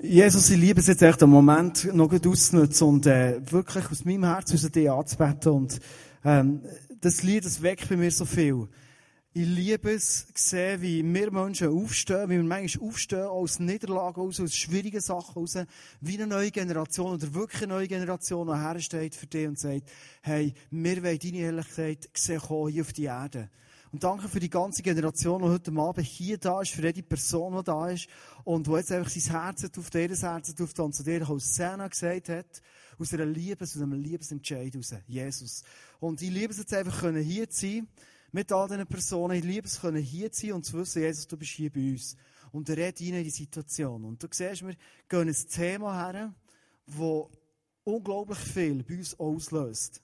Jesus, ich liebe es jetzt echt, einen Moment noch gut auszunutzen und äh, wirklich aus meinem Herzen aus dir anzubeten. Und ähm, das Lied, das weckt bei mir so viel. Ich liebe es, sehen, wie wir Menschen aufstehen, wie wir manchmal aufstehen, aus Niederlagen aus, aus schwierigen Sachen raus, wie eine neue Generation oder wirklich eine neue Generation, die hersteht für dich und sagt, hey, wir wollen deine Ehrlichkeit sehen hier auf die Erde. Und danke für die ganze Generation, die heute Abend hier da ist, für jede Person, die da ist und die jetzt einfach sein Herz auf ihr Herz auf und zu dir Hosanna gesagt hat, aus einer Liebe, aus einem Liebesentscheid raus. Jesus. Und ich liebe es jetzt einfach, können hier sein, mit all diesen Personen. Ich liebe es, können hier sein und zu wissen, Jesus, du bist hier bei uns. Und er redet rein in die Situation. Und du siehst, wir gehen ein Thema her, das unglaublich viel bei uns auslöst.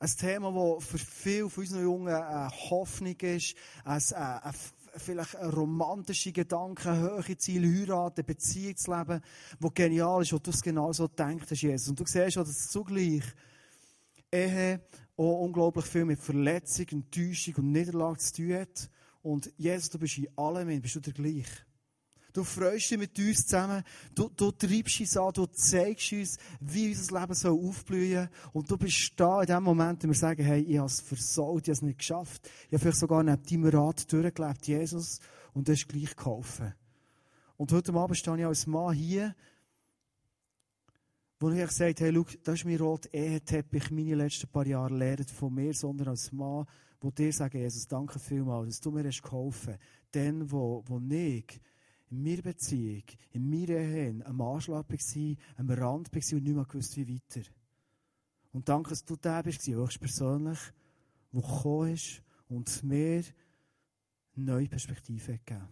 Ein Thema, das für viele von unseren Jungen eine Hoffnung ist, ein, ein, ein vielleicht ein romantischer Gedanke, hohe Ziele, heiraten, Beziehung zu leben, wo genial ist, wo du es genau so denkst, Jesus. Und du siehst auch, dass zugleich Ehe auch unglaublich viel mit Verletzung, Enttäuschung und Niederlage zu tun hat. Und Jesus, du bist in allem, bist du der gleich. Du freust dich mit uns zusammen. Du, du treibst uns an. Du zeigst uns, wie unser Leben soll aufblühen Und du bist da in dem Moment, wo wir sagen, hey, ich habe es versaut, ich habe es nicht geschafft. Ich habe vielleicht sogar neben deinem Rat durchgelebt, Jesus. Und du hast gleich geholfen. Und heute Abend stehe ich als Mann hier, wo ich gesagt hey, schau, das ist mein roter Eheteppich, meine letzten paar Jahre lernt von mir, sondern als Mann, wo dir sagen, Jesus, danke vielmals, dass du mir hast geholfen. Denn, wo, wo ich in meiner Beziehung, in meiner Ehe am Anschlag am Rand war und nicht mehr gewusst, wie weiter. Und danke, dass du der bist, höchstpersönlich, der gekommen ist und mir neue Perspektive gegeben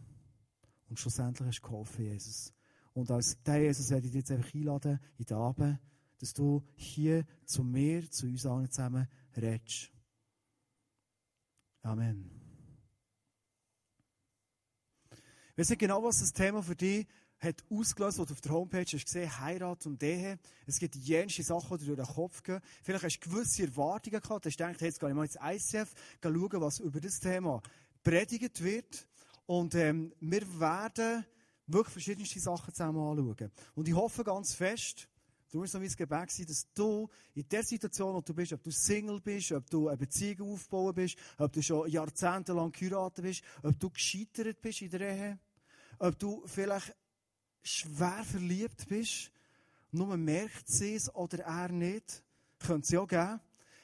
Und schlussendlich hast du geholfen, Jesus. Und als der Jesus werde ich dich jetzt einfach einladen, in den Abend, dass du hier zu mir, zu uns allen zusammen redest. Amen. Wir wissen genau, was das Thema für dich hat ausgelöst, was du auf der Homepage hast gesehen, Heirat und Ehe. Es gibt jenste Sachen, die durch den Kopf gehen. Vielleicht hast du gewisse Erwartungen gehabt, hast gedacht, hey, jetzt gehe ich mal ins ICF, schauen, was über das Thema predigt wird. Und ähm, wir werden wirklich verschiedenste Sachen zusammen anschauen. Und ich hoffe ganz fest, Du musst so mein Gebet sein, dass du in der Situation, wo du bist, ob du Single bist, ob du eine Beziehung aufbauen bist, ob du schon jahrzehntelang geheiratet bist, ob du gescheitert bist in der Ehe, ob du vielleicht schwer verliebt bist, nur merkt sie es oder er nicht, könnte es ja geben.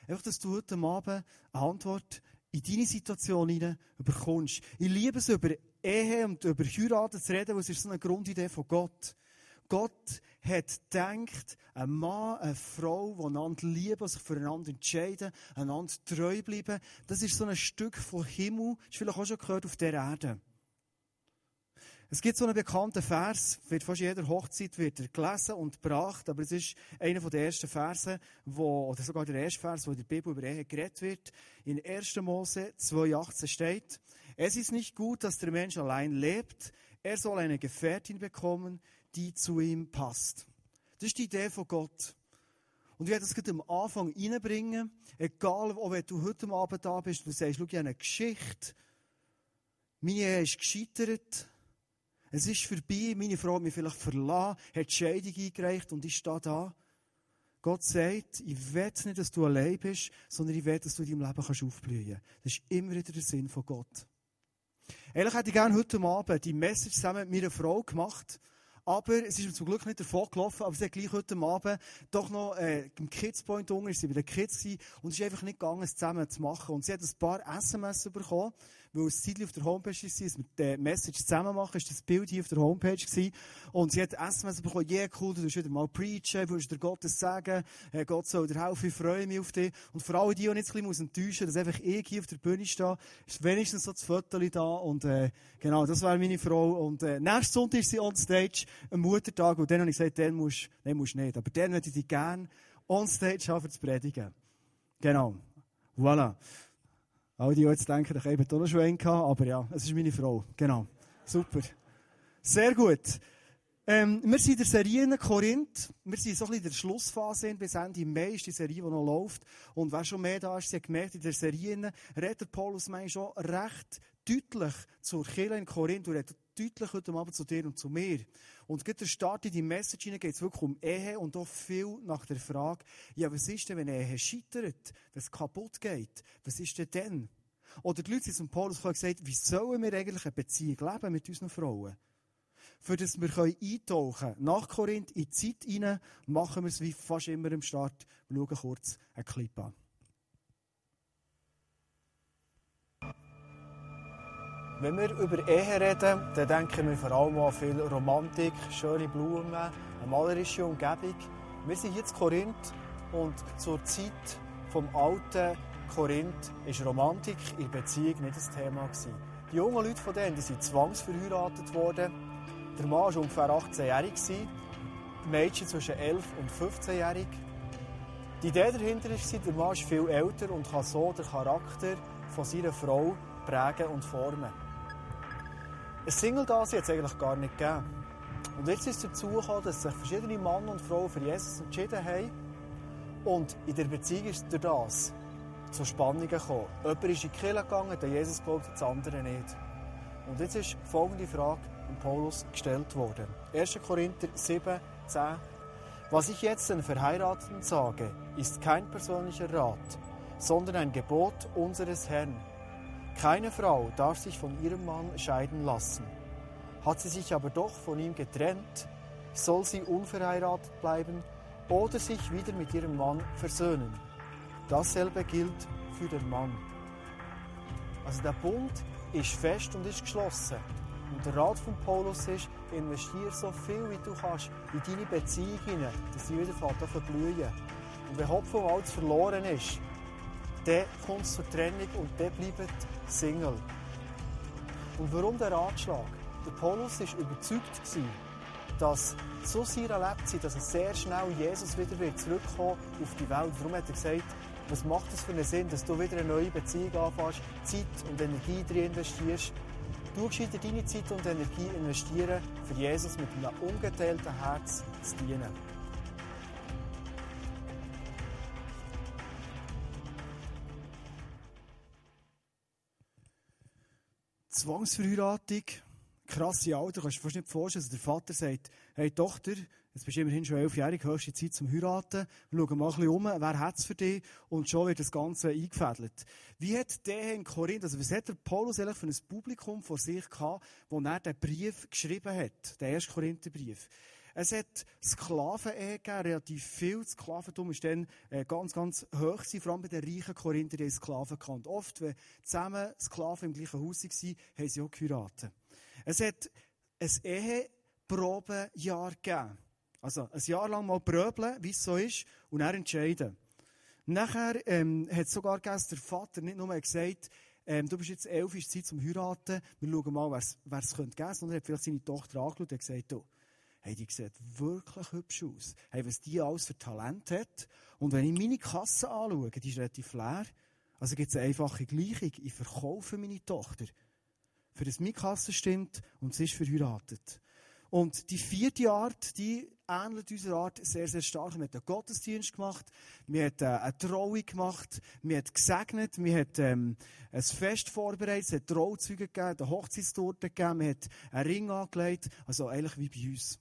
Einfach, dass du heute Abend eine Antwort in deine Situation hinein bekommst. Ich liebe es, über Ehe und über Heiraten zu reden, weil es ist so eine Grundidee von Gott. Gott hat gedacht, ein Mann, eine Frau, die einander lieben, sich füreinander entscheiden, einander treu bleiben, das ist so ein Stück von Himmel, das ist vielleicht auch schon gehört, auf der Erde. Es gibt so einen bekannten Vers, wird fast jeder Hochzeit wird er gelesen und gebracht, aber es ist einer der ersten Verse, wo, oder sogar der erste Vers, wo in der Bibel über Ehe geredet wird. In 1. Mose 2,18 steht, es ist nicht gut, dass der Mensch allein lebt, er soll eine Gefährtin bekommen, die zu ihm passt. Das ist die Idee von Gott. Und ich werde das am Anfang reinbringen, egal, ob du heute Abend da bist, du sagst, schau, ich habe eine Geschichte, meine Ehe ist gescheitert, es ist vorbei, meine Frau hat mich vielleicht verlassen, hat die Scheidung eingereicht und ich stehe da. Gott sagt, ich will nicht, dass du allein bist, sondern ich will, dass du in deinem Leben aufblühen kannst. Das ist immer wieder der Sinn von Gott. Ehrlich hätte ich gerne heute Abend die Message zusammen mit meiner Frau gemacht. Aber es ist mir zum Glück nicht davor gelaufen, aber sie hat gleich heute Abend doch noch äh, im Kids Point unten, ist sie bei den Kids und es ist einfach nicht gegangen, es zusammen zu machen. Und sie hat ein paar SMS bekommen, weil es Zeitlich auf der Homepage war, dass wir die Message zusammen machen, ist das Bild hier auf der Homepage gewesen. Und sie hat SMS bekommen, yeah, cool, du wirst wieder mal preachen, du wirst dir Gottes sagen, äh, Gott soll dir helfen, ich freue mich auf dich. Und vor allem die, die jetzt ein bisschen enttäuschen dass einfach ich hier auf der Bühne stehe, ist wenigstens so das Foto da. Und, äh, genau, das wäre meine Frau. Und, äh, nächsten Sonntag ist sie on stage, am Muttertag, und dann habe ich gesagt, den musst, den musst nicht. Aber den würde ich dich gerne on stage haben, zu predigen. Genau. Voilà. Alle, die jetzt denken, ich habe auch noch Schwein gehabt, aber ja, es ist meine Frau. Genau. Super. Sehr gut. Ähm, wir sind in der Serie in Korinth. Wir sind so ein bisschen in der Schlussphase. Bis Ende Mai ist die Serie, die noch läuft. Und wer schon mehr da ist, sie hat gemerkt, in der Serie redet Paulus manchmal schon recht deutlich zur Kirche in Korinth und redet deutlich heute Abend zu dir und zu mir. Und gerade der Start in die Message hinein geht es wirklich um Ehe und auch viel nach der Frage, ja, was ist denn, wenn Ehe scheitert, wenn es kaputt geht? Was ist denn dann? Oder die Leute sind zum Paulus gesagt, wie sollen wir eigentlich eine Beziehung leben mit unseren Frauen? Für das wir eintauchen können, nach Korinth in die Zeit hinein, machen wir es wie fast immer im Start. Wir schauen kurz einen Clip an. Wenn wir über Ehe reden, dann denken wir vor allem an viel Romantik, schöne Blumen, eine malerische Umgebung. Wir sind in Korinth und zur Zeit vom alten Korinth war Romantik in Beziehung nicht das Thema. Die jungen Leute von denen die sind zwangsverheiratet worden. Der Mann war ungefähr 18-jährig, die Mädchen zwischen 11 und 15-jährig. Die Idee dahinter war, der Mann ist viel älter und kann so den Charakter von seiner Frau prägen und formen. Ein Single-Dasein hat es eigentlich gar nicht gegeben. Und jetzt ist es dazu gekommen, dass sich verschiedene Männer und Frauen für Jesus entschieden haben. Und in der Beziehung ist durch das zu Spannungen gekommen. Jemand ist in die Kirche gegangen, der Jesus glaubt, das andere nicht. Und jetzt ist folgende Frage an Paulus gestellt worden. 1. Korinther 7, 10. Was ich jetzt den Verheirateten sage, ist kein persönlicher Rat, sondern ein Gebot unseres Herrn keine Frau darf sich von ihrem Mann scheiden lassen. Hat sie sich aber doch von ihm getrennt, soll sie unverheiratet bleiben oder sich wieder mit ihrem Mann versöhnen. Dasselbe gilt für den Mann. Also der Bund ist fest und ist geschlossen. Und der Rat von Paulus ist, investiere so viel wie du kannst in deine Beziehung hinein, dass sie wieder verblühen. Und wenn Hopfen und Holz verloren ist, dann kommt es zur Trennung und dann bleibt Single. Und warum der Ratschlag? Der Paulus war überzeugt, dass so sehr erlebt sie, dass er sehr schnell Jesus wieder zurückkommen auf die Welt. Darum hat er gesagt, was macht es für einen Sinn, dass du wieder eine neue Beziehung anfängst, Zeit und Energie drin investierst. Du gescheiter deine Zeit und Energie investieren, für Jesus mit einem ungeteilten Herz zu dienen. Zwangsverheiratung, krasse Alter, kannst du dir fast nicht vorstellen. Also der Vater sagt, hey Tochter, jetzt bist du immerhin schon elfjährig, höchste Zeit zum Heiraten. Wir schauen mal ein bisschen um, wer hat es für dich? Und schon wird das Ganze eingefädelt. Wie hat der in Korinth, also was hat der Paulus eigentlich für ein Publikum vor sich gehabt, wo er den Brief geschrieben hat, den ersten Korintherbrief? Es hat Sklaven-Ehe gegeben, relativ viel. Sklaventum ist dann äh, ganz, ganz hoch vor allem bei den reichen Korinther, die Sklaven gekannt. Oft, wenn zusammen Sklaven im gleichen Haus waren, haben sie auch geheiratet. Es hat ein Eheprobenjahr gegeben. Also ein Jahr lang mal pröbeln, wie es so ist, und dann entscheiden. Nachher ähm, hat sogar gegeben, der Vater nicht nur gesagt, ähm, du bist jetzt elf, ist Zeit zum Heiraten, wir schauen mal, wer es könnte, sondern er hat vielleicht seine Tochter angeschaut und gesagt, du, hey, die sieht wirklich hübsch aus. Hey, was die alles für Talent hat. Und wenn ich meine Kasse anschaue, die ist relativ leer. Also gibt es eine einfache Gleichung. Ich verkaufe meine Tochter. Für das meine Kasse stimmt und sie ist verheiratet. Und die vierte Art, die ähnelt unserer Art sehr, sehr stark. Wir haben einen Gottesdienst gemacht, wir haben äh, eine Trauung gemacht, wir haben gesegnet, wir haben ähm, ein Fest vorbereitet, es hat Trauzeuge gegeben, eine Hochzeitstorte gegeben, wir haben einen Ring angelegt, also eigentlich wie bei uns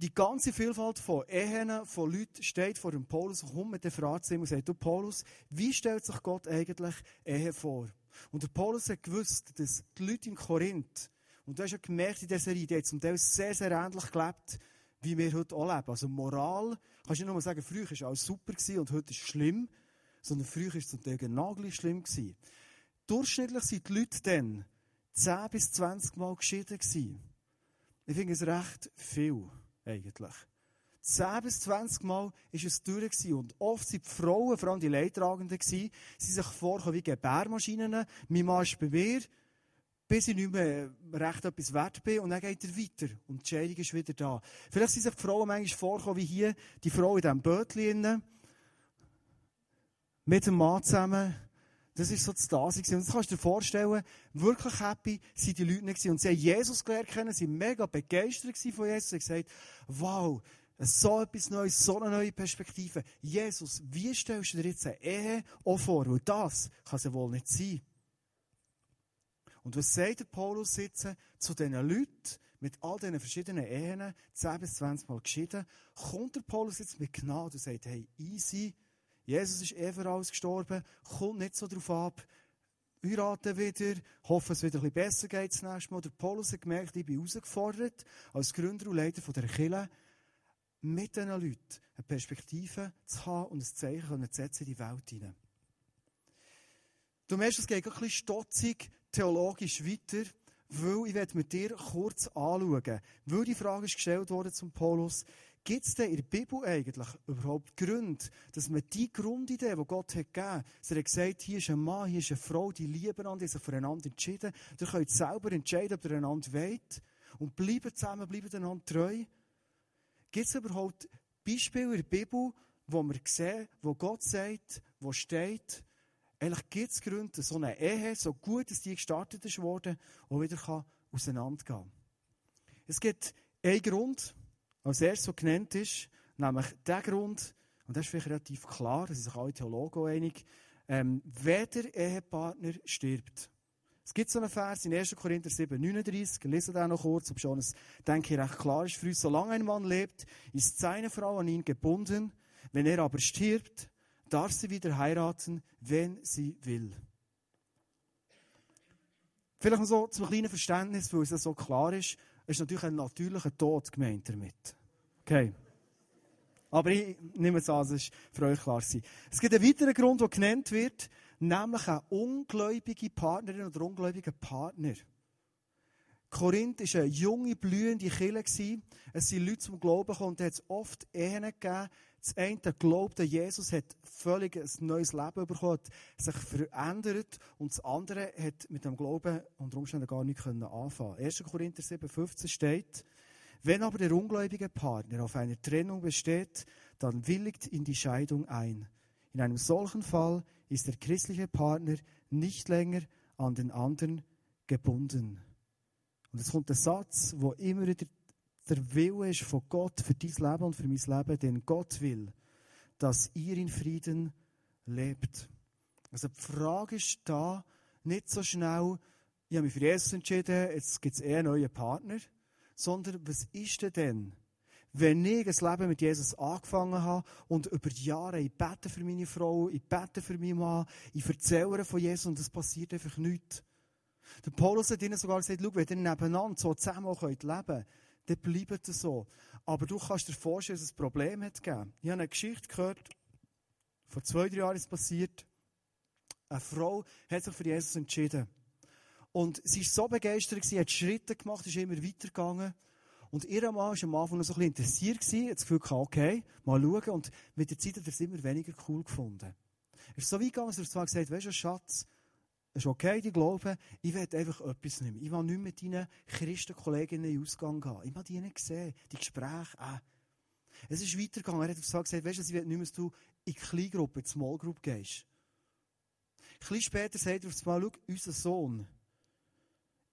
die ganze Vielfalt von Ehen, von Leuten steht vor dem Paulus und kommt mit der Frage zu ihm und sagt, du Paulus, wie stellt sich Gott eigentlich Ehe vor? Und der Paulus hat gewusst, dass die Leute in Korinth, und du hast ja gemerkt in dieser Serie, die haben zum Teil sehr, sehr ähnlich gelebt, wie wir heute auch leben. Also Moral, kannst du nicht nur sagen, früher war alles super und heute ist es schlimm, sondern früher war es zum Teil genau gleich schlimm gewesen. Durchschnittlich sind die Leute dann 10 bis 20 Mal geschieden gewesen. Ich finde es recht viel eigentlich. 10 bis 20 Mal ist es durch und oft sind die Frauen, vor allem die Leidtragenden, sie sich vorkommen wie Gebärmaschinen. Mein Mann ist bei mir, bis ich nicht mehr recht etwas wert bin und dann geht er weiter und die Scheidung ist wieder da. Vielleicht sind sich die Frauen manchmal vorkommen wie hier, die Frau in diesem Bötchen mit dem Mann zusammen das ist so das Dasein. Und das kannst du dir vorstellen, wirklich happy sind die Leute nicht. Und sie haben Jesus gelernt kennen, sie waren mega begeistert von Jesus. Sie haben gesagt, wow, so etwas Neues, so eine neue Perspektive. Jesus, wie stellst du dir jetzt eine Ehe auch vor? Weil das kann es wohl nicht sein. Und was sagt der Paulus jetzt zu diesen Leuten mit all diesen verschiedenen Ehen, 10 bis 20 Mal geschieden, kommt der Paulus jetzt mit Gnade und sagt, hey, easy, Jesus ist eh für alles gestorben, kommt nicht so drauf ab, heiraten wieder, hoffe, es wieder ein bisschen besser geht das nächste Mal. Der Paulus hat gemerkt, ich bin herausgefordert, als Gründer und Leiter von der Kirche, mit diesen Leuten eine Perspektive zu haben und ein Zeichen zu setzen in die Welt hinein. Du merkst, es geht ein bisschen stotzig theologisch weiter, weil ich mit dir kurz anschauen, weil die Frage ist gestellt worden zum Paulus, Gibt es denn in der Bibel eigentlich überhaupt Gründe, dass man die Grundidee, die Gott hat gegeben hat, er hat gesagt, hier ist ein Mann, hier ist eine Frau, die lieben einander, die sich füreinander entschieden. Ihr könnt selber entscheiden, ob ihr einander wollt. Und bleiben zusammen, bleiben einander treu. Gibt es überhaupt Beispiele in der Bibel, wo wir sehen, wo Gott sagt, wo steht, eigentlich gibt es Gründe, dass so eine Ehe, so gut dass die gestartet ist worden, auch wieder auseinandergehen kann. Es gibt einen Grund, als erstes so genannt ist, nämlich der Grund, und das ist vielleicht relativ klar, da sind sich alle Theologen einig, ähm, wenn der Ehepartner stirbt. Es gibt so einen Vers in 1. Korinther 7, 39, ich lese den noch kurz, ob schon es, denke ich, recht klar ist für uns. Solange ein Mann lebt, ist seine Frau an ihn gebunden. Wenn er aber stirbt, darf sie wieder heiraten, wenn sie will. Vielleicht noch so zum kleinen Verständnis, weil es so klar ist ist natürlich ein natürlicher Tod gemeint damit. Okay. Aber ich nehme es an, es ist für euch klar sein. Es gibt einen weiteren Grund, der genannt wird, nämlich eine ungläubige Partnerin oder ungläubiger Partner. Korinth war eine junge, blühende Kirche. Es sind Leute zum Glauben gekommen und es hat oft Ehen gegeben, das eine glaubte, Jesus hat völlig ein neues Leben bekommen, hat sich verändert und das andere hat mit dem Glauben unter Umständen gar nicht anfangen 1. Korinther 7,15 steht, wenn aber der ungläubige Partner auf einer Trennung besteht, dann willigt in die Scheidung ein. In einem solchen Fall ist der christliche Partner nicht länger an den anderen gebunden. Und es kommt der Satz, wo immer wieder der Wille ist von Gott für dein Leben und für mein Leben, denn Gott will, dass ihr in Frieden lebt. Also die Frage ist da nicht so schnell, ich habe mich für Jesus entschieden, jetzt gibt es eher einen neuen Partner, sondern was ist denn denn, wenn ich ein Leben mit Jesus angefangen habe und über die Jahre ich bete für meine Frau, ich bete für meinen Mann, ich erzähle von Jesus und es passiert einfach nichts. Der Paulus hat ihnen sogar gesagt, schau, wenn ihr nebeneinander so zusammen leben könnt, dann bleibt es so. Aber du kannst dir vorstellen, dass es ein Problem hat gegeben. Ich habe eine Geschichte gehört, vor zwei, drei Jahren ist es passiert. Eine Frau hat sich für Jesus entschieden. Und sie war so begeistert, sie hat Schritte gemacht, ist immer weitergegangen. Und ihr Mann war am Anfang noch so ein bisschen interessiert, hat das Gefühl gehabt, okay, mal schauen. Und mit der Zeit hat er es immer weniger cool gefunden. Er ist so weit gegangen, dass er zwar gesagt hat, weißt du, Schatz, es ist okay, die glauben, ich will einfach etwas nehmen. Ich will nicht mit deinen Christenkolleginnen in den Ausgang gehen. Ich will die nicht sehen, die Gespräche. Äh. Es ist weitergegangen. Er hat gesagt, weißt du, ich will nicht mehr, dass du in Kleingruppe, in Small Group gehst. Ein bisschen später sagt er auf einmal, schau, unser Sohn,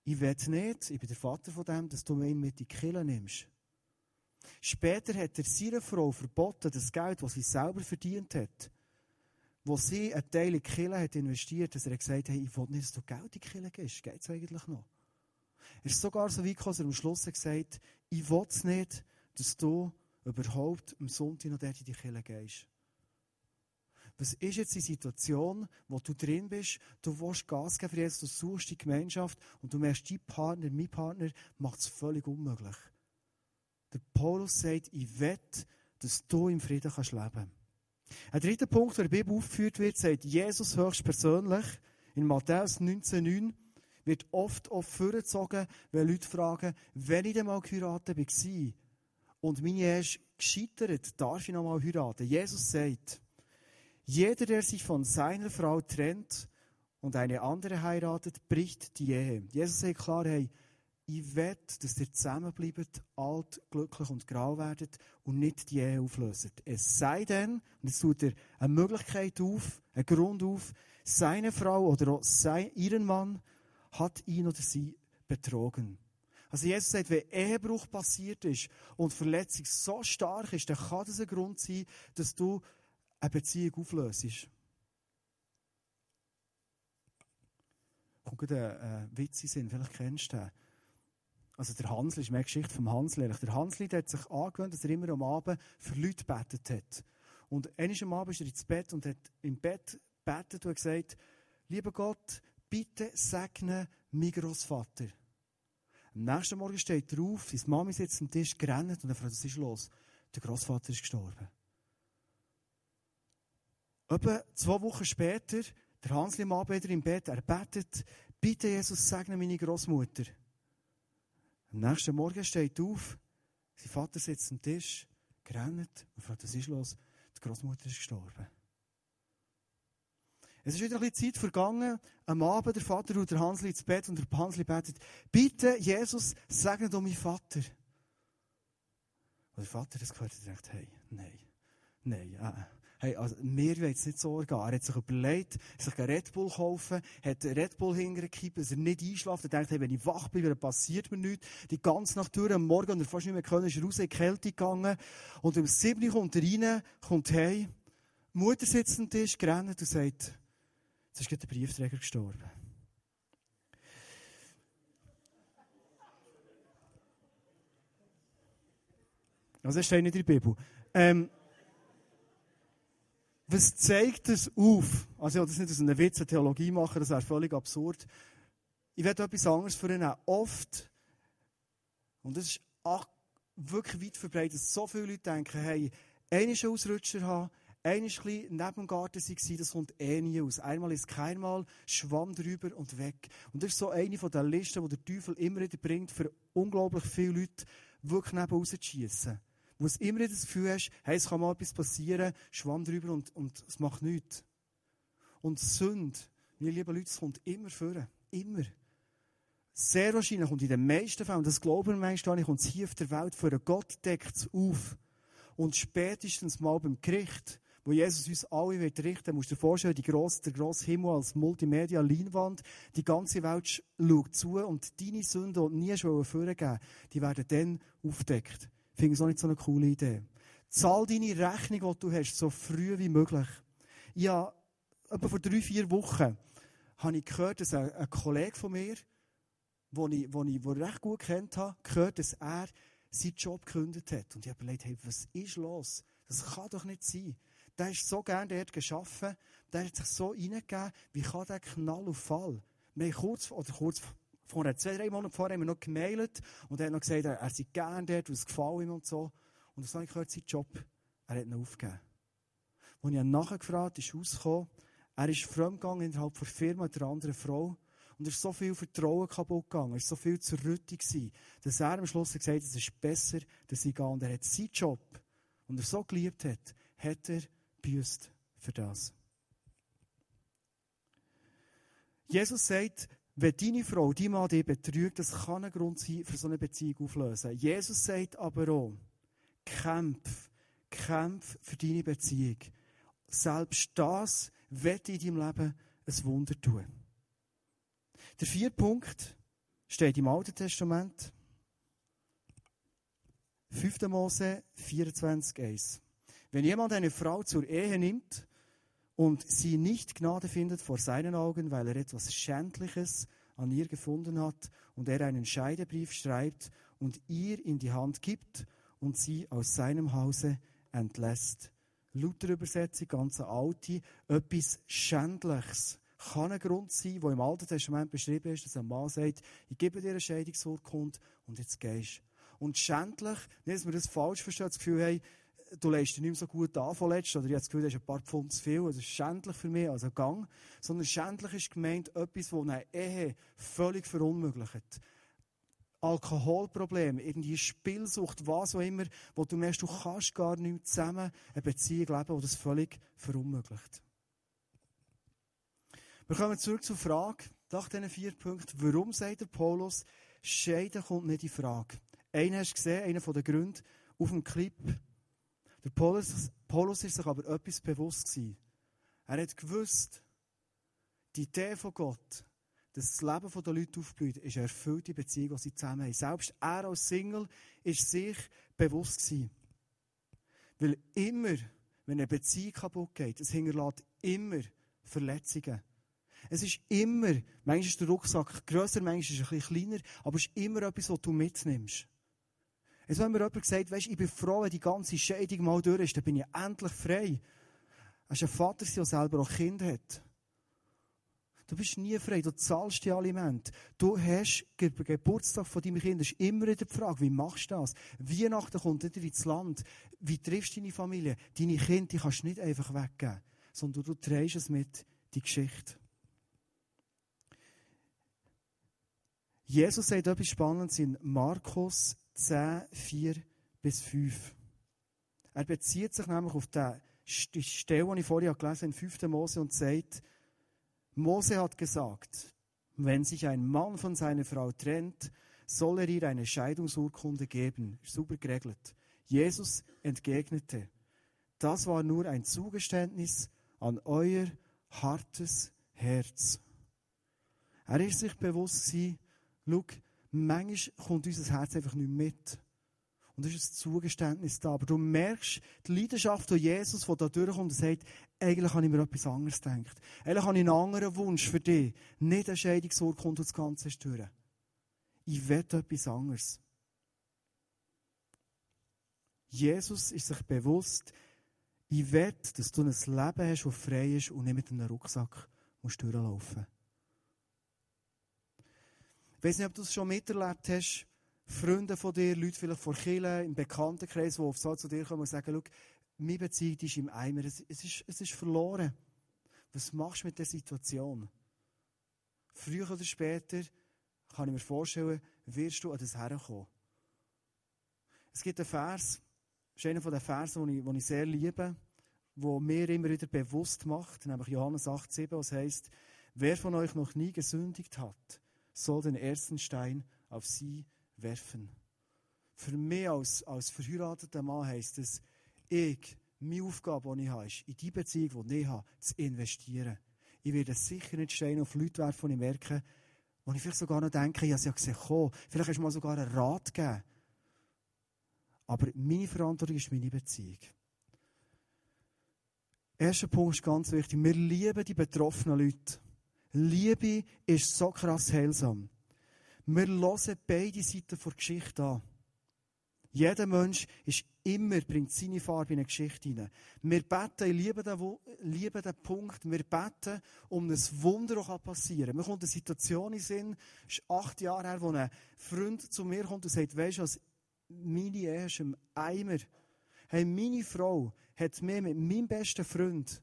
ich will nicht, ich bin der Vater von dem, dass du ihn mit in die Kille nimmst. Später hat er seiner Frau verboten, das Geld, das sie selber verdient hat, wo sie einen Teil in die Kirche hat investiert, dass er gesagt hat, ich will nicht, dass du Geld in die Kirche gibst. Geht es eigentlich noch? Er ist sogar so weit gekommen, dass er am Schluss gesagt ich will es nicht, dass du überhaupt am Sonntag noch dort in die Kirche gehst. Was ist jetzt die Situation, wo du drin bist? Du willst Gas geben für Jesus, du suchst die Gemeinschaft und du merkst, dein Partner, mein Partner macht es völlig unmöglich. Der Paulus sagt, ich will, dass du im Frieden kannst leben. Ein dritter Punkt, der in der Bibel aufgeführt wird, sagt Jesus höchstpersönlich. In Matthäus 19,9 wird oft oft vorgezogen, wenn Leute fragen, wenn ich denn mal geheiratet war und meine Ehe ist gescheitert, darf ich noch mal heiraten? Jesus sagt, jeder, der sich von seiner Frau trennt und eine andere heiratet, bricht die Ehe. Jesus sagt klar, hey, ich will, dass ihr zusammenbleibt, alt, glücklich und grau werdet und nicht die Ehe auflöst. Es sei denn, und jetzt tut er eine Möglichkeit auf, einen Grund auf, seine Frau oder auch sein, ihren Mann hat ihn oder sie betrogen. Also Jesus sagt, wenn Ehebruch passiert ist und Verletzung so stark ist, dann kann das ein Grund sein, dass du eine Beziehung auflöst. kommt ein äh, Witz in Sinn, vielleicht kennst du den. Also der Hansli, ist mehr Geschichte vom Hansli. Der Hansli der hat sich angewöhnt, dass er immer am Abend für Leute betet hat. Und eines am Abend ist er ins Bett und hat im Bett betet und gesagt, lieber Gott, bitte segne meinen Großvater. Am nächsten Morgen steht er auf, seine Mami sitzt am Tisch, gerannt und er fragt, was ist los? Der Großvater ist gestorben. Etwa zwei Wochen später, der Hansli am Abend im Bett, er betet, bitte Jesus segne meine Großmutter. Am nächsten Morgen steht auf, sein Vater sitzt am Tisch, gerannt und fragt, was ist los? Die Großmutter ist gestorben. Es ist wieder ein bisschen Zeit vergangen. Am Abend der Vater und der Hansli ins Bett und der Hansli betet, bitte, Jesus, segne doch meinen Vater. Und der Vater das gehört und denkt, hey, nein, nein, äh, hey, also, mir will es nicht so gehen. Er hat sich überlegt, sich einen Red Bull kaufen, hat einen Red Bull hingekippt, dass er nicht einschlaft. Er denkt, hey, wenn ich wach bin, dann passiert mir nichts. Die ganze Nacht durch, am Morgen, und er fast nicht mehr können, ist er raus in die Kälte gegangen. Und um 7 kommt er rein, kommt hey, Mutter sitzt am Tisch, gerannt und sagt, Jetzt ist gerade der Briefträger gestorben. Also, das steht nicht in der Bibel. Ähm, was zeigt das auf? Also, ich will das nicht aus einer Witz Theologie machen, das wäre völlig absurd. Ich werde etwas anderes für ihn Oft, und das ist wirklich weit verbreitet, so viele Leute denken, hey, einen Ausrutscher haben, Einmal war neben dem Garten, das kommt eh nie aus. Einmal ist keinmal, schwamm drüber und weg. Und das ist so eine von den Listen, die der Teufel immer wieder bringt, für unglaublich viele Leute wirklich neben rauszuschiessen. Wo du immer das Gefühl hast, hey, es kann mal etwas passieren, schwamm drüber und, und es macht nichts. Und Sünde, meine lieben Leute, es kommt immer vor. Immer. Sehr wahrscheinlich und in den meisten Fällen, das glauben wir manchmal, kommt es hier auf der Welt einen Gott deckt es auf. Und spätestens mal beim Gericht, wo Jesus uns alle wird richten, musst du dir vorstellen, die grosse, der grosse Himmel als Multimedia-Leinwand, die ganze Welt schaut zu und deine Sünden, die nie schon vorgegeben die werden dann aufdeckt. Finde es auch nicht so eine coole Idee. Zahl deine Rechnung, die du hast, so früh wie möglich. Ja, etwa vor drei, vier Wochen habe ich gehört, dass ein, ein Kollege von mir, den ich, den ich, den recht gut kennt habe, gehört, dass er seinen Job gekündigt hat. Und ich habe überlegt, hey, was ist los? Das kann doch nicht sein der ist so gern dort geschaffen, der hat sich so reingegeben, wie kann der Knall auf Fall? Wir haben kurz, oder kurz vor zwei, drei Monaten vorher haben wir noch gemailt und er hat noch gesagt, er sei gern dort, was gefällt ihm und so. Und das habe ich gehört, sein Job, er hat ihn aufgegeben. Als ich nachher gefragt ist rausgekommen, er ist fremdgegangen innerhalb der Firma einer anderen Frau. Und er ist so viel Vertrauen kaputt gegangen, er ist so viel zerrüttet gewesen, dass er am Schluss gesagt hat, es ist besser, dass ich gehe. Und er hat seinen Job, und er so geliebt hat, hat er büßt für das. Jesus sagt, wenn deine Frau, die Mann dich betrügt, das kann ein Grund sein, für so eine Beziehung auflösen. Jesus sagt aber auch, kämpf, kämpf für deine Beziehung. Selbst das wird in deinem Leben ein Wunder tun. Der vierte Punkt steht im Alten Testament. 5. Mose 24,1. Wenn jemand eine Frau zur Ehe nimmt und sie nicht Gnade findet vor seinen Augen, weil er etwas Schändliches an ihr gefunden hat und er einen Scheidebrief schreibt und ihr in die Hand gibt und sie aus seinem Hause entlässt. Luther-Übersetzung, ganz alte, etwas Schändliches kann ein Grund sein, wo im Alten Testament beschrieben ist, dass ein Mann sagt, ich gebe dir eine Scheidungsurkunde und jetzt gehst. Und schändlich, nicht, dass wir das falsch verstehen, das Gefühl haben, du dich nicht mehr so gut an von oder ich habe das Gefühl, du hast ein paar Pfund zu viel, also schändlich für mich, also Gang, sondern schändlich ist gemeint etwas, das eine Ehe völlig verunmöglicht. Alkoholprobleme, irgendwie Spielsucht, was auch immer, wo du merkst, du kannst gar nicht zusammen eine Beziehung leben, die das völlig verunmöglicht. Wir kommen zurück zur Frage, nach diesen vier Punkten, warum sagt der Paulus, Scheiden kommt nicht in Frage. Einen hast du gesehen, einer der Gründe, auf dem Clip, der Paulus, Paulus ist sich aber etwas bewusst gewesen. Er hat gewusst, die Idee von Gott, dass das Leben der Leute aufblüht, ist eine erfüllte Beziehung, die sie zusammen haben. Selbst er als Single ist sich bewusst gewesen. Weil immer, wenn eine Beziehung kaputt geht, es hinterlässt immer Verletzungen. Es ist immer, manchmal ist der Rucksack grösser, manchmal ist er ein bisschen kleiner, aber es ist immer etwas, was du mitnimmst. Jetzt, wenn mir jemand sagt, weisst, ich bin froh, wenn die ganze Scheidung mal durch ist, dann bin ich endlich frei. Er ist ein Vater, der selber auch Kinder hat. Du bist nie frei, du zahlst die Alimente. Du hast den Geburtstag von deinem Kind, das ist immer wieder die Frage, wie machst du das? Weihnachten kommt wieder ins Land. Wie triffst du deine Familie? Deine Kinder, die kannst du nicht einfach weggeben, sondern du drehst es mit, die Geschichte. Jesus sagt etwas Spannendes in Markus 10, 4 bis 5. Er bezieht sich nämlich auf die Stelle, die ich vorher gelesen habe, in 5. Mose und sagt, Mose hat gesagt, wenn sich ein Mann von seiner Frau trennt, soll er ihr eine Scheidungsurkunde geben. Super geregelt. Jesus entgegnete, das war nur ein Zugeständnis an euer hartes Herz. Er ist sich bewusst gewesen, schau, manchmal kommt unser Herz einfach nicht mit. Und da ist ein Zugeständnis da. Aber du merkst die Leidenschaft von Jesus, die da durchkommt und sagt, eigentlich habe ich mir etwas anderes gedacht. Eigentlich habe ich einen anderen Wunsch für dich. Nicht eine Scheidungsurkunde und das Ganze durch. Ich will etwas anderes. Jesus ist sich bewusst, ich will, dass du ein Leben hast, das frei ist und nicht mit einem Rucksack durchlaufen musst. Ich weiß nicht, ob du es schon miterlebt hast, Freunde von dir, Leute vielleicht vor Kirche, im Bekanntenkreis, die oft so zu dir kommen und sagen, schau, meine Beziehung ist im Eimer, es, es, ist, es ist verloren. Was machst du mit der Situation? Früher oder später, kann ich mir vorstellen, wirst du an das herkommen. Es gibt einen Vers, das ist einer von den Versen, den ich, den ich sehr liebe, wo mir immer wieder bewusst macht, nämlich Johannes 8,7, was heißt, wer von euch noch nie gesündigt hat, soll den ersten Stein auf sie werfen. Für mich als, als verheirateter Mann heisst es, ich, meine Aufgabe, die ich habe, ist, in die Beziehung, die ich habe, zu investieren. Ich werde sicher nicht Steine auf Leute werfen, die ich merke, wo ich vielleicht sogar noch denke, ich habe sie ja gesehen, komm, vielleicht hast du mal sogar einen Rat gegeben. Aber meine Verantwortung ist meine Beziehung. Erster Punkt ist ganz wichtig. Wir lieben die betroffenen Leute. Liebe ist so krass heilsam. Wir hören beide Seiten der Geschichte an. Jeder Mensch ist immer, bringt seine Farbe in eine Geschichte hinein. Wir beten, ich liebe den, liebe den Punkt, wir beten, um ein Wunder auch passieren. Mir kommt eine Situation in den Sinn, es ist acht Jahre her, wo ein Freund zu mir kommt und sagt, weisst du was, meine Ehe ist im Eimer. Hey, meine Frau hat mich mit meinem besten Freund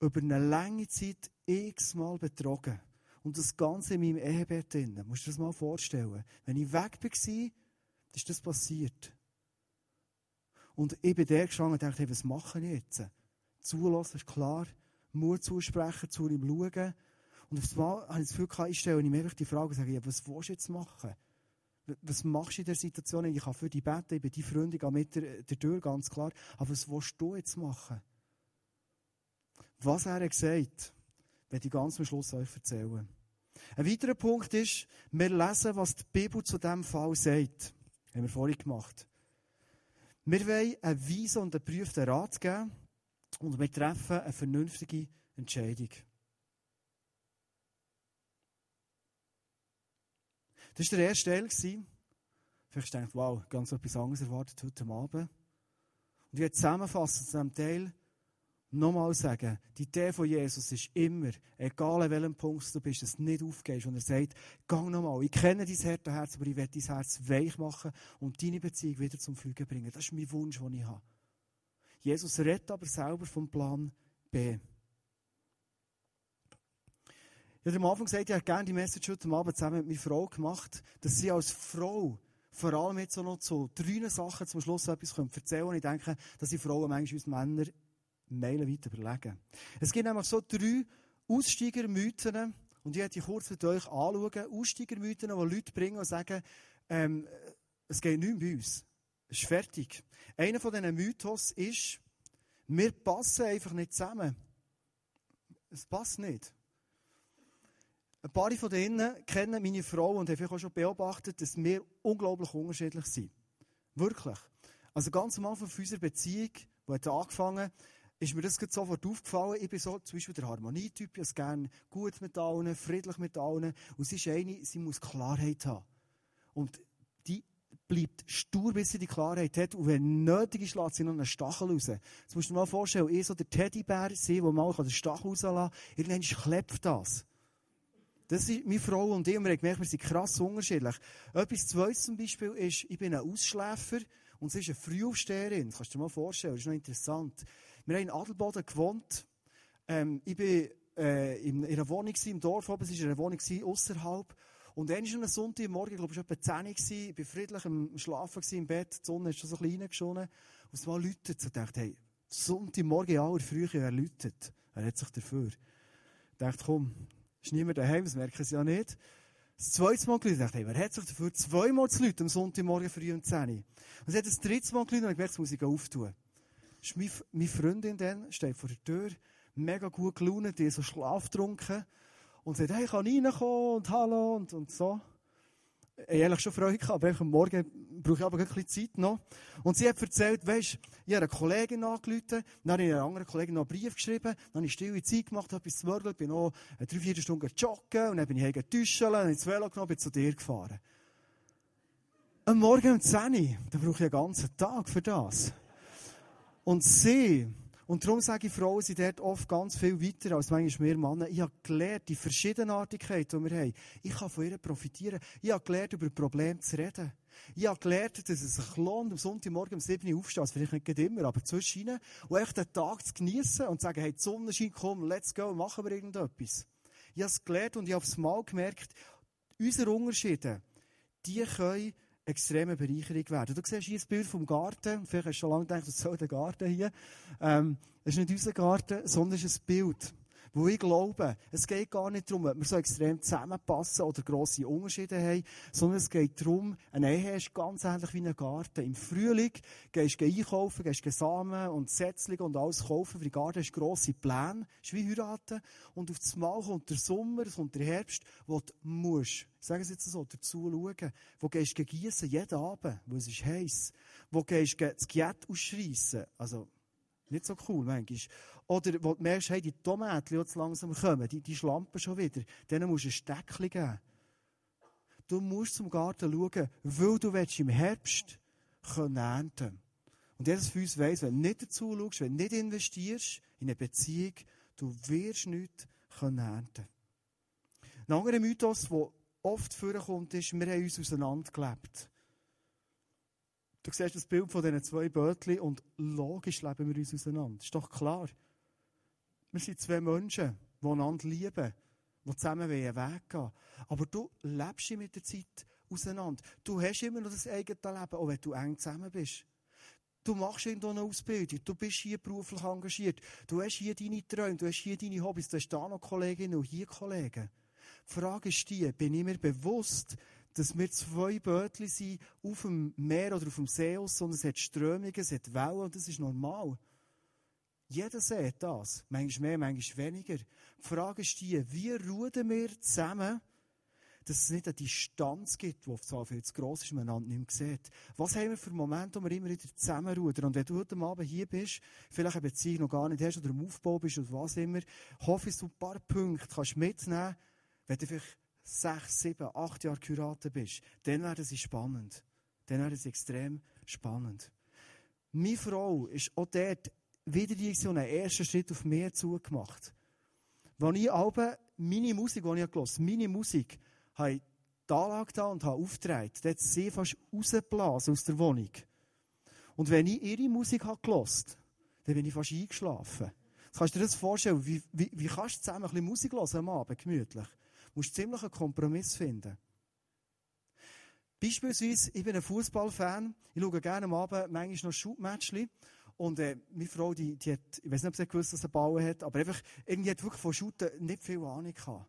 über eine lange Zeit x-mal betrogen. Und das Ganze in meinem Ehebett drin. Musst du dir das mal vorstellen. Wenn ich weg war, ist das passiert. Und ich bin der gestanden und dachte, hey, was mache ich jetzt? Zulassen ist klar. Mut zusprechen, zu ihm schauen. Und auf einmal habe ich das Gefühl ich stelle ihm einfach die Frage sage, ja, was willst du jetzt machen? Was machst du in der Situation? Ich kann für dich beten, ich bin die Freundin, gehe mit der, der Tür, ganz klar. Aber was willst du jetzt machen? Was er hat gesagt, werde ich ganz am Schluss euch erzählen. Ein weiterer Punkt ist, wir lesen, was die Bibel zu diesem Fall sagt. Haben wir vorhin gemacht. Wir wollen einen weisen und einen geprüften Rat geben und wir treffen eine vernünftige Entscheidung. Das war der erste Teil. Vielleicht denkt wow, ganz etwas anderes erwartet heute Abend. Und ich werde zusammenfassen zu diesem Teil, nochmal sagen, die Idee von Jesus ist immer, egal an welchem Punkt du bist, dass du nicht aufgehst und er sagt, gang nochmal, ich kenne dein Herz, aber ich werde dein Herz weich machen und deine Beziehung wieder zum Fliegen bringen. Das ist mein Wunsch, den ich habe. Jesus redet aber selber vom Plan B. Ich habe am Anfang gesagt, ich hätte gerne die Message heute Abend zusammen mit meiner Frau gemacht, dass sie als Frau vor allem jetzt auch noch zu drei Sachen zum Schluss etwas erzählen können. Ich denke, dass die Frauen manchmal uns Männer meilenweit überlegen. Es gibt nämlich so drei Aussteigermythen, und ich werde die kurz mit euch anschauen. Aussteigermythen, die Leute bringen und sagen, ähm, es geht nicht bei uns. Es ist fertig. Einer von diesen Mythos ist, wir passen einfach nicht zusammen. Es passt nicht. Ein paar von denen kennen meine Frau und haben auch schon beobachtet, dass wir unglaublich unterschiedlich sind. Wirklich. Also ganz am Anfang unserer Beziehung, die hat angefangen, ist mir das sofort aufgefallen. Ich bin so zum Beispiel der Harmonietyp, ich gerne gut mit allen, friedlich mit allen. Und sie ist eine, sie muss Klarheit haben. Und die bleibt stur, bis sie die Klarheit hat. Und wenn nötig ist, lässt sie noch einen Stachel raus. Jetzt musst du dir mal vorstellen, ich so der Teddybär sein, der mal den Stachel rauslassen kann. Irgendwann klebt das. Das ist meine Frau und ich. Und wir haben gemerkt, wir sind krass unterschiedlich. Etwas Zweites zum Beispiel ist, ich bin ein Ausschläfer und sie ist eine Frühaufsteherin. Das kannst du dir mal vorstellen. Das ist noch interessant. Wir haben in Adelboden gewohnt. Ähm, ich bin äh, in, in einer Wohnung im Dorf, aber es war eine Wohnung außerhalb. Und dann war ein Sonntagmorgen, ich glaube, es war etwa 10 Uhr, ich war friedlich am Schlafen im Bett, die Sonne ist schon so ein bisschen reingeschonen. Und es mal läutet, so dachte, hey, Sonntagmorgen in aller Frühe, er läutet. Er hat sich dafür. Ich dachte, komm, ist niemand daheim, das merken sie ja nicht. Das zweite Mal gelitten, dachte, hey, wer hat sich dafür zweimal zu am Sonntagmorgen früh um 10 Uhr? Und es hat das dritte Mal gelitten und ich gemerkt, das muss ich auftun. Ist meine, meine Freundin dann, steht vor der Tür, mega gut gelaunt, die so schlaftrunken und sagt, hey, ich kann reinkommen und hallo und, und so. Ich habe ehrlich schon Freude gehabt, aber am Morgen brauche ich aber ein bisschen Zeit noch. Und sie hat erzählt, weisst, ich habe eine Kollegin angerufen, dann habe ich einer anderen Kollegin noch einen Brief geschrieben, dann habe ich stille Zeit gemacht, habe etwas zu bin noch drei, vier Stunden joggen und dann bin ich heim duschen, und ins Velo genommen, bin zu dir gefahren. Am Morgen um 10 Uhr, da brauche ich einen ganzen Tag für das. Und sie, und darum sage ich, Frauen sind dort oft ganz viel weiter als manchmal mehr Männer. Ich habe gelernt, die Verschiedenartigkeit, die wir haben. Ich kann von ihr profitieren. Ich habe gelernt, über Probleme zu reden. Ich habe gelernt, dass es sich lohnt, am Sonntagmorgen um 7 Uhr aufzustehen. Also vielleicht nicht immer, aber zwischen und echt den Tag zu genießen und zu sagen, hey, die Sonne scheint, komm, let's go, machen wir irgendetwas. Ich habe es gelernt und ich habe es mal gemerkt, unsere Unterschiede, die können extreme Bereicherung werden. Du siehst hier das Bild vom Garten. Vielleicht hast du schon lange gedacht, das soll der Garten hier. Ähm, das ist nicht unser Garten, sondern es ist ein Bild. Wo ich glaube, es geht gar nicht darum, ob wir so extrem zusammenpassen oder grosse Unterschiede haben, sondern es geht darum, eine Ehe ist ganz ähnlich wie ein Garten. Im Frühling gehst du einkaufen, gehst du Samen und Setzlinge und alles kaufen für den Garten, hast grosse Pläne, ist wie heiraten. Und auf das Mal kommt der Sommer, kommt der Herbst, wo du musst, sagen Sie jetzt so, dazu schauen, wo gehst du gießen, jeden Abend, wo es ist heiß, wo gehst du das Giet ausschreissen, also, nicht so cool, manchmal. Oder, wo du merkst, hey, die Tomaten, die jetzt langsam kommen, die, die schlampen schon wieder, denen musst du ein Steckchen geben. Du musst zum Garten schauen, weil du willst im Herbst können ernten Und jedes von uns weiss, wenn du nicht dazu schaust, wenn du nicht investierst in eine Beziehung, du wirst nichts können ernten Ein anderer Mythos, der oft vorkommt, ist, wir haben uns auseinandergelebt. Du siehst das Bild von diesen zwei Bötchen und logisch leben wir uns auseinander. Ist doch klar. Wir sind zwei Menschen, die einander lieben, die zusammen einen Weg gehen Aber du lebst mit der Zeit auseinander. Du hast immer noch das eigene Leben, auch wenn du eng zusammen bist. Du machst irgendwo eine Ausbildung, du bist hier beruflich engagiert, du hast hier deine Träume, du hast hier deine Hobbys, du hast da noch Kolleginnen und hier Kollegen. Die Frage ist die, bin ich mir bewusst, dass wir zwei Bötchen sind auf dem Meer oder auf dem See sondern es hat Strömungen, es hat Wellen und das ist normal. Jeder sieht das. Manchmal mehr, manchmal weniger. Die Frage ist die, wie ruden wir zusammen, dass es nicht eine Distanz gibt, die zwar viel zu gross ist man nicht mehr sieht. Was haben wir für Momente, wo wir immer wieder zusammenrudern? Und wenn du heute Abend hier bist, vielleicht eine Beziehung noch gar nicht hast oder im Aufbau bist oder was immer, hoffe ich, dass du ein paar Punkte kannst mitnehmen, wenn du vielleicht sechs, sieben, acht Jahre geheiratet bist, dann werden sie spannend. Dann werden sie extrem spannend. Meine Frau ist auch dort wieder die so einen ersten Schritt auf mehr zugemacht. Als ich aber meine Musik, die ich gehört meine Musik, habe die Anlage da und habe aufgetragen, da hat sie fast rausgeblasen aus der Wohnung. Und wenn ich ihre Musik habe dann bin ich fast eingeschlafen. Jetzt kannst du dir das vorstellen, wie, wie, wie kannst du zusammen ein bisschen Musik hören am Abend, gemütlich? Musst ziemlich einen Kompromiss finden. Beispielsweise, ich bin ein Fußballfan. Ich schaue gerne am Abend manchmal noch Shootmatchli. Und äh, meine Frau, die, die hat, ich weiß nicht, ob sie gewusst dass sie bauen hat, aber einfach, irgendwie hat wirklich von Shooten nicht viel Ahnung gehabt.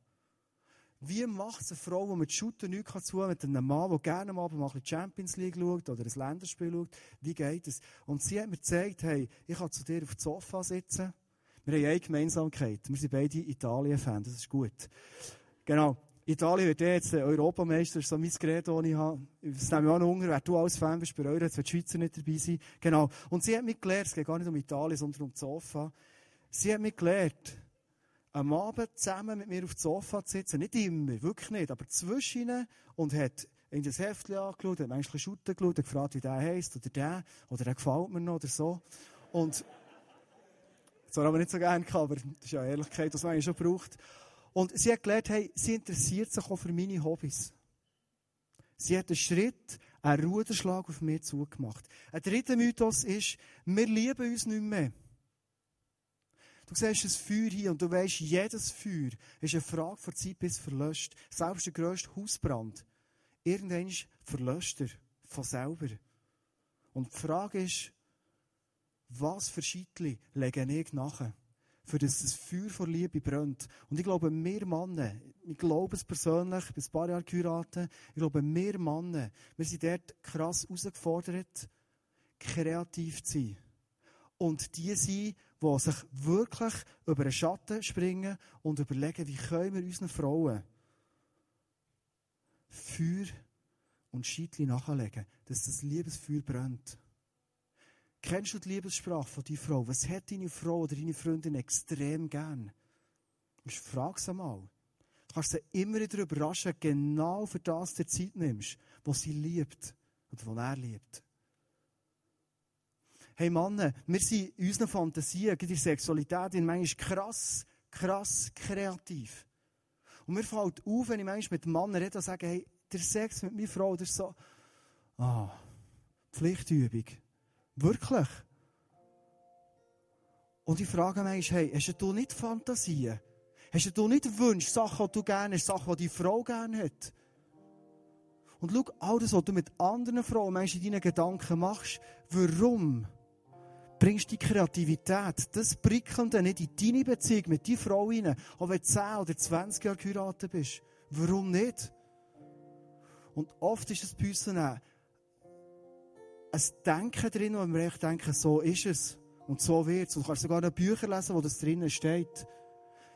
Wie macht es eine Frau, die mit Shooten nichts kann tun, mit einem Mann, der gerne mal ein Champions League schaut oder ein Länderspiel schaut? Wie geht es? Und sie hat mir gezeigt, hey, ich kann zu dir auf dem Sofa sitzen. Wir haben eine Gemeinsamkeit. Wir sind beide Italien-Fans, das ist gut. Genau. Italien wird jetzt Europameister, das ist so mein Gerät, das ich habe. Das nehme ich auch noch unter, wer du als Fan bist bei Euro, jetzt wird die Schweizer nicht dabei sein. Genau. Und sie hat mich gelehrt, es geht gar nicht um Italien, sondern um das Sofa. Sie hat mich gelehrt, am Abend zusammen mit mir auf dem Sofa zu sitzen. Nicht immer, wirklich nicht, aber zwischen und hat in das Heftchen angeschaut, hat manchmal Schutten geschaut, hat gefragt, wie der heisst, oder der, oder der gefällt mir noch, oder so. Und, das war aber nicht so gerne, aber das ist ja Ehrlichkeit, was man schon braucht. Und sie hat gelernt, hey, sie interessiert sich auch für meine Hobbys. Sie hat einen Schritt, einen Ruderschlag auf mir zugemacht. Ein dritter Mythos ist, wir lieben uns nicht mehr. Du siehst ein Feuer hier und du weißt, jedes Feuer ist eine Frage von Zeit, bis verlöscht. Selbst der grösste Hausbrand. Irgendwann verlöscht er von selber. Und die Frage ist, was für Scheitli lege ich nachher? Für das das Feuer vor Liebe brennt. Und ich glaube, wir Männer, ich glaube es persönlich, ich bin ein paar Jahre geheiratet, ich glaube, wir Männer, wir sind dort krass herausgefordert, kreativ zu sein. Und die sein, die sich wirklich über den Schatten springen und überlegen, wie können wir unseren Frauen Feuer und Scheitli nachlegen, dass das Liebesfeuer brennt. Kennst du die Liebessprache von deiner Frau? Was hat deine Frau oder deine Freundin extrem gern? Frag sie mal. Du kannst sie immer wieder überraschen, genau für das du Zeit nimmst, was sie liebt oder was er liebt. Hey Männer, wir sind in unseren Fantasien, in der Sexualität, in manchmal krass, krass kreativ. Und mir fällt auf, wenn ich manchmal mit Männern rede und sage, hey, der Sex mit meiner Frau, das ist so, ah, Pflichtübung. Wirklich. Und ich frage mich, hey, hast du nicht Fantasien? Hast du nicht Wünsche, Sachen, die du gerne hast, Sachen, die deine Frau gerne hat? Und schau, all das, was du mit anderen Frauen Menschen in deinen Gedanken machst, warum bringst du die Kreativität, das Prickelnde nicht in deine Beziehung mit deiner Frau rein, auch wenn du 10 oder 20 Jahre geheiratet bist? Warum nicht? Und oft ist es bei uns ein Denken drin, wo wir echt denken, so ist es. Und so wird es. Und du kannst sogar noch Bücher lesen, wo das drinnen steht.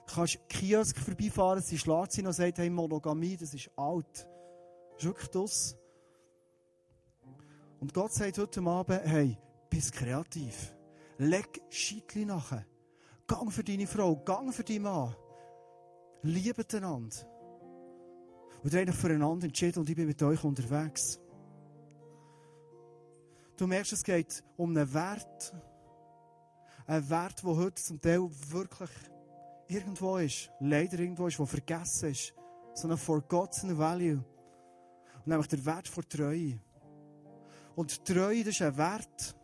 Du kannst Kiosk vorbeifahren, sie schlägt sie und sagt, hey, Monogamie, das ist alt. Das ist wirklich das. Und Gott sagt heute Abend, hey, bist kreativ. Leg Scheitli nachher. Gang für deine Frau, gang für deinen Mann. Liebet einander. Und ihr habt füreinander entschieden und ich bin mit euch unterwegs. Du merkst, es geht um einen Wert. Ein Wert, der heute zum Teil wirklich irgendwo ist. Leider irgendwo ist, der vergessen ist. So ein forgotten value. Und nämlich der Wert von Treue. Und Treue, das ist ein Wert,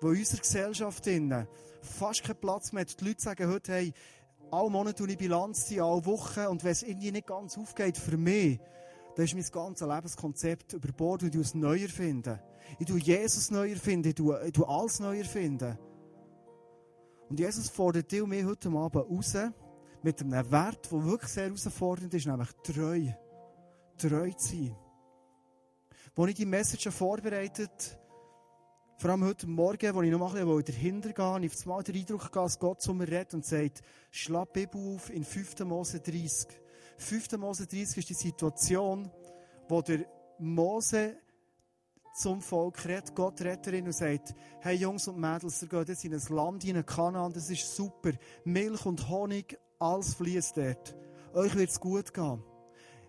der in unserer Gesellschaft fast keinen Platz mehr hat. Die Leute sagen heute, hey, alle Monate tue ich Bilanz alle Wochen. Und wenn es irgendwie nicht ganz aufgeht für mich, dann ist mein ganzes Lebenskonzept über Bord und ich es neu erfinden. Ich tue Jesus neu erfinden. Ich tue, ich tue alles neu erfinden. Und Jesus fordert dich und mich heute Abend raus mit einem Wert, der wirklich sehr herausfordernd ist, nämlich treu. Treu zu sein. Als ich die Message vorbereitet vor allem heute Morgen, wo ich noch ein bisschen dahinter gehe, habe ich mal den Eindruck gehabt, dass Gott zu mir redet und sagt, schlag die Bibel auf in 5. Mose 30. 5. Mose 30 ist die Situation, wo der Mose zum Volk redet, Gott redet und sagt, hey Jungs und Mädels, ihr geht jetzt in ein Land, in Kanaan, das ist super. Milch und Honig, alles fließt dort. Euch wird es gut gehen.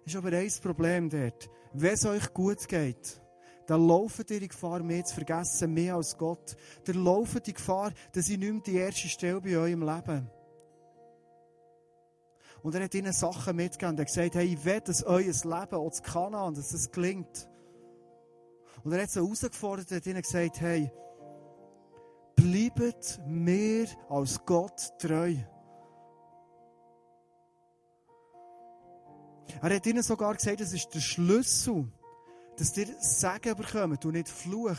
Ist aber ein Problem dort. Wenn es euch gut geht, dann laufen ihr die Gefahr, mehr zu vergessen, mehr als Gott. Dann laufen die Gefahr, dass ich nicht mehr die erste Stelle bei euch im Leben. Und er hat ihnen Sachen mitgegeben. Er hat gesagt, hey, ich will, dass euer Leben, auch das Kanaan, dass es gelingt. Und er hat sie herausgefordert, er hat ihnen gesagt, hey, bleibt mir als Gott treu. Er hat ihnen sogar gesagt, das ist der Schlüssel, dass ihr Segen bekommt und nicht Fluch.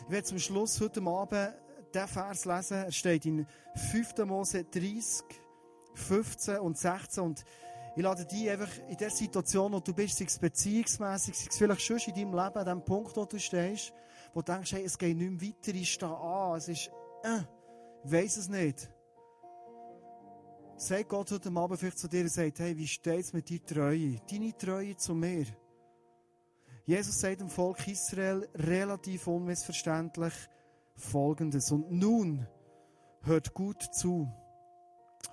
Ich werde zum Schluss heute Abend diesen Vers lesen. Er steht in 5. Mose 30, 15 und 16. Und ich lade dich einfach in der Situation, wo du bist, sei es beziehungsmässig, sei es vielleicht schon in deinem Leben, an dem Punkt, wo du stehst, wo du denkst, hey, es geht nicht mehr weiter, ich stehe an, es ist, äh, ich weiss es nicht. sagt Gott heute Abend vielleicht zu dir und sagt, hey, wie steht es mit deiner Treue? Deine Treue zu mir. Jesus sagt dem Volk Israel relativ unmissverständlich Folgendes. Und nun hört gut zu.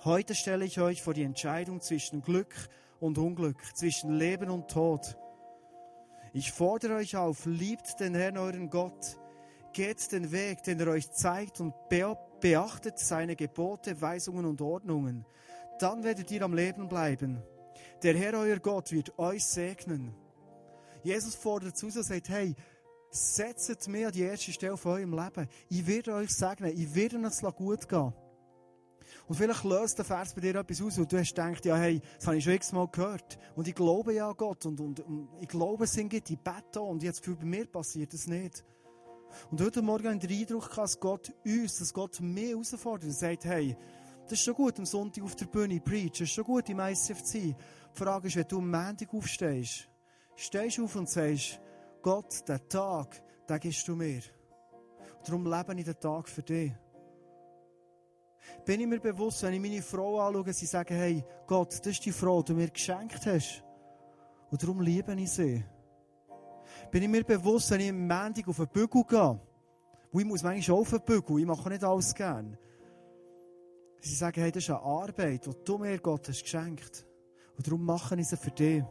Heute stelle ich euch vor die Entscheidung zwischen Glück und Unglück, zwischen Leben und Tod. Ich fordere euch auf, liebt den Herrn euren Gott, geht den Weg, den er euch zeigt und beachtet seine Gebote, Weisungen und Ordnungen. Dann werdet ihr am Leben bleiben. Der Herr euer Gott wird euch segnen. Jesus fordert zu und sagt, hey, setzt mir an die erste Stelle von eurem Leben. Ich werde euch segnen, ich werde es gut gehen. Und vielleicht löst der Vers bei dir etwas aus und du hast gedacht, ja, hey, das habe ich schon x-mal gehört. Und ich glaube ja an Gott und, und, und ich glaube, es sind die Bette und jetzt für bei mir passiert das nicht. Und heute Morgen habe ich den Eindruck, dass Gott uns, dass Gott mehr herausfordert und sagt, hey, das ist schon gut am Sonntag auf der Bühne preach, das ist schon gut im ICFC. Die Frage ist, wenn du am Montag aufstehst, stehst du auf und sagst, Gott, den Tag, den gibst du mir. Darum lebe ich den Tag für dich. Bin ich mir bewusst, wenn ich meine Frau anschaue, sie sagen, hey, Gott, das ist die Frau, die du mir geschenkt hast. Und darum liebe ich sie. Bin ich mir bewusst, wenn ich am Montag auf den Bügel gehe, wo ich muss manchmal auf den Bügel, ich mache nicht alles gern. Sie sagen, hey, das ist eine Arbeit, die du mir Gott hast geschenkt. Und darum mache ich sie für dich.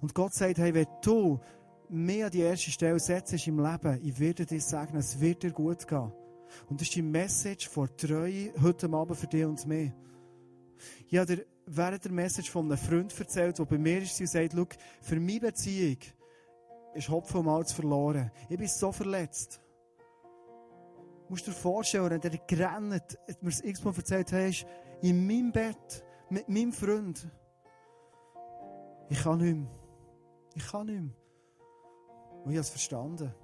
Und Gott sagt, hey, wenn du mehr an die erste Stelle setzt im Leben, ich werde dir sagen, es wird dir gut gehen. Und das ist die Message von Treue heute Abend für dich und mich. Ich habe dir während der Message von einem Freund erzählt, der bei mir ist und sagt, schau, für meine Beziehung ist Hopfen und Malz verloren. Ich bin so verletzt. Du musst dir vorstellen, wenn der gerannt, hat mir das x-mal erzählt hast, in meinem Bett, mit meinem Freund. Ich kann nicht mehr. Ich kann nicht mehr. Und ich habe es verstanden.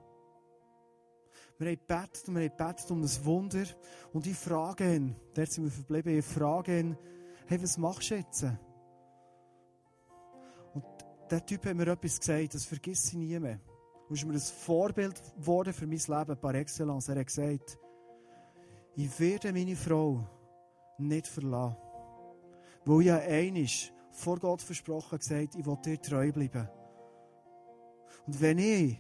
Wir haben gebetet und wir haben gebetet um das Wunder. Und ich frage ihn, dort sind wir verblieben, ich frage ihn, hey, was machst du jetzt? Und der Typ hat mir etwas gesagt, das vergiss ich nie mehr. Und ist mir ein Vorbild geworden für mein Leben par excellence. Er hat gesagt, ich werde meine Frau nicht verlassen. Weil ich ja einisch vor Gott versprochen gesagt, ich will dir treu bleiben. Und wenn ich,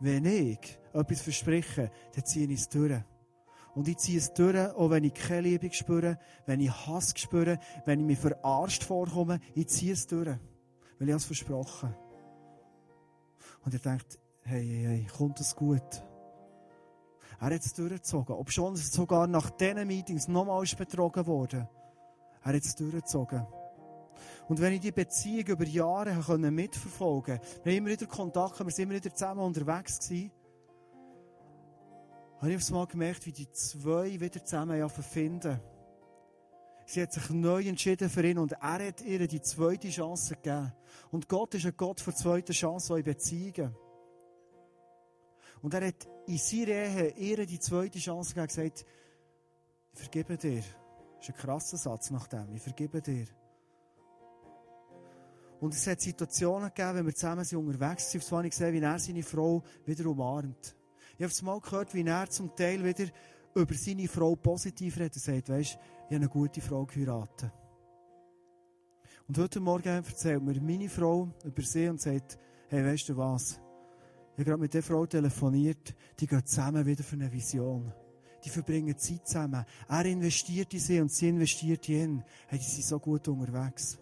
wenn ich etwas verspreche, dann ziehe ich es durch. Und ich ziehe es durch, auch wenn ich keine Liebe spüre, wenn ich Hass spüre, wenn ich mich verarscht vorkomme, ich ziehe es durch. Weil ich es versprochen Und er denkt, hey, hey, hey, kommt es gut? Er hat es durchgezogen. Ob schon sogar nach diesen Meetings nochmals betrogen wurde. Er hat es durchgezogen. Und wenn ich die Beziehung über Jahre mitverfolgen konnte, wir haben immer wieder Kontakt, wir sind immer wieder zusammen unterwegs gewesen, habe ich aufs Mal gemerkt, wie die zwei wieder zusammen finden. Sie hat sich neu entschieden für ihn und er hat ihr die zweite Chance gegeben. Und Gott ist ein Gott für zweite Chance in Beziehungen. Und er hat in seiner Ehe ihr die zweite Chance gegeben und gesagt, ich vergebe dir. Das ist ein krasser Satz nach dem. Ich vergebe dir. Und es hat Situationen gegeben, wenn wir zusammen sind unterwegs sind, auf ich gesehen, wie er seine Frau wieder umarmt. Ich habe mal gehört, wie er zum Teil wieder über seine Frau positiv redet und sagt, weisst, ich habe eine gute Frau geheiratet. Und heute Morgen erzählt mir meine Frau über sie und sagt, hey, weißt du was? Ich habe gerade mit der Frau telefoniert, die geht zusammen wieder für eine Vision. Die verbringen Zeit zusammen. Er investiert in sie und sie investiert in ihn. Hey, die sind so gut unterwegs.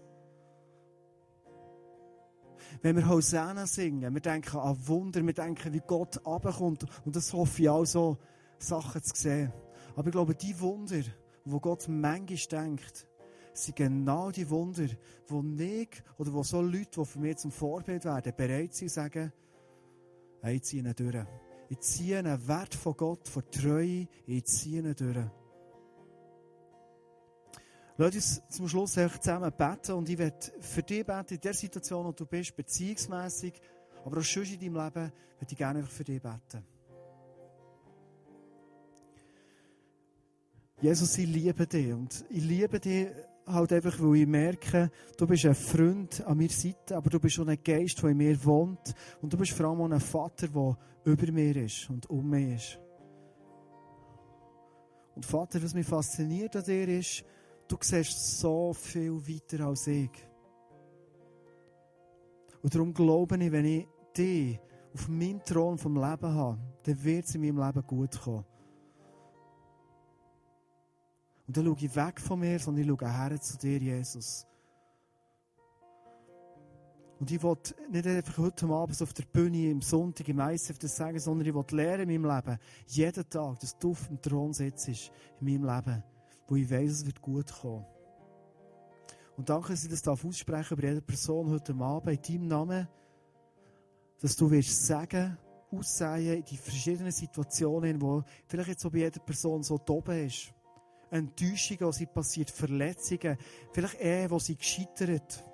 Wenn wir Hosanna singen, wir denken an Wunder, wir denken, wie Gott abkommt. Und das hoffe ich auch so, Sachen zu sehen. Aber ich glaube, die Wunder, wo Gott manchmal denkt, sind genau die Wunder, wo ich oder wo so Leute, die für mich zum Vorbild werden, bereit sind sagen, hey, ich ziehe ihn durch. Ich ziehe einen Wert von Gott, von Treue, ich ziehe ihn durch. Lass uns zum Schluss zusammen beten und ich werde für dich beten, in der Situation, wo du bist, beziehungsmässig, aber auch schon in deinem Leben, würde ich gerne für dich beten. Jesus, ich liebe dich und ich liebe dich halt einfach, weil ich merke, du bist ein Freund an meiner Seite, aber du bist auch ein Geist, der in mir wohnt und du bist vor allem auch ein Vater, der über mir ist und um mich ist. Und Vater, was mich fasziniert an dir ist, du siehst so viel weiter als ich. Und darum glaube ich, wenn ich dich auf meinem Thron vom Leben habe, dann wird es in meinem Leben gut kommen. Und dann schaue ich weg von mir, sondern ich schaue her zu dir, Jesus. Und ich will nicht einfach heute Abend auf der Bühne, im Sonntag, im ICF das sagen, sondern ich will lernen in meinem Leben, jeden Tag, dass du auf dem Thron sitzt in meinem Leben, wo ich weiß, es wird gut kommen. Und danke, dass ich das aussprechen bei jeder Person heute Abend in deinem Namen, dass du wirst sagen, aussehen in die verschiedenen Situationen, wo vielleicht jetzt so bei jeder Person so oben ist. Enttäuschungen, die passiert, Verletzungen, vielleicht Ehen, wo sie gescheitert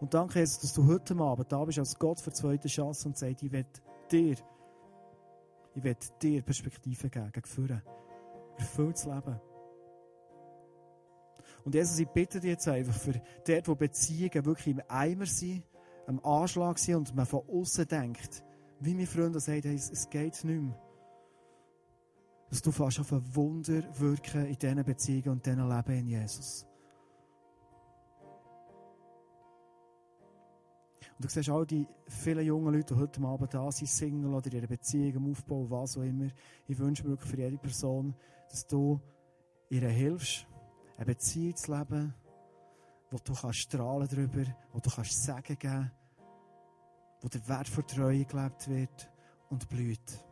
und danke, Jesus, dass du heute Abend da bist als Gott für die zweite Chance und sagst, ich will dir, ich will dir Perspektive geben, gegen. Erfülltes Leben. Und Jesus, ich bitte dich jetzt einfach für dort, wo Beziehungen wirklich im Eimer sind, am Anschlag sind und man von außen denkt, wie mein Freund sagt, es, geht nicht mehr. Dass du fast auf ein Wunder wirken in diesen Beziehungen und diesen Leben in Jesus. Und du siehst all die vielen jungen Leute, die heute Abend da sind, Single oder ihre Beziehung am Aufbau, was auch immer. Ich wünsche mir wirklich für jede Person, dass du ihr hilfst, eine Beziehung zu leben, wo du kannst strahlen darüber, wo du kannst Sagen geben, wo der Wert von Treue gelebt wird und blüht.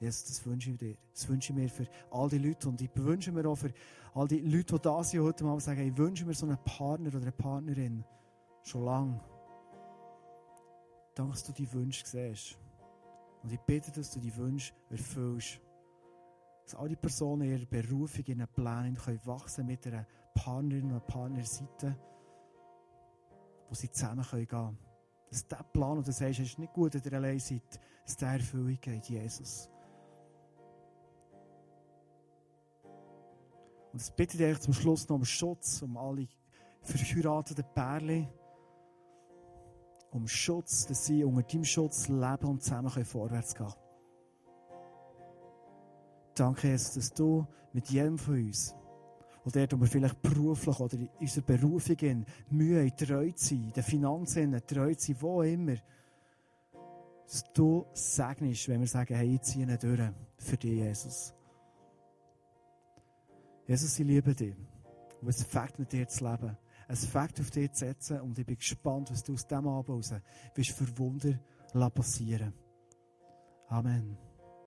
Jesus, das wünsche ich dir. Das wünsche ich mir für all die Leute. Und ich wünsche mir auch für all die Leute, die da sind heute Abend sagen, ich wünsche mir so einen Partner oder eine Partnerin. Schon lange. Danke, dass du die Wünsche siehst. Und ich bitte, dass du die Wünsche erfüllst. Dass alle Personen in ihrer Berufung, in ihren Plänen können wachsen mit einer Partnerin und Partnerseite, wo sie zusammen gehen können. Dass der Plan, und du sagst, es ist nicht gut, dass ihr allein seid, dass der Erfüllung geht, Jesus. Und das bitte ich euch zum Schluss noch um Schutz, um alle verheirateten Pärchen um Schutz, dass sie unter deinem Schutz leben und zusammen vorwärts gehen können. Danke, Jesus, dass du mit jedem von uns, oder dort, wo wir vielleicht beruflich oder in unserer Berufung in Mühe, treu zu sein, in den Finanzen treu zu sein, wo immer, dass du segnest, wenn wir sagen, hey, ich ziehe nicht durch für dich, Jesus. Jesus, ich liebe dich. Und es fängt mit dir zu leben ein Fakt auf dich zu setzen und ich bin gespannt, was du aus diesem Abend raus wirst für Wunder passieren Amen.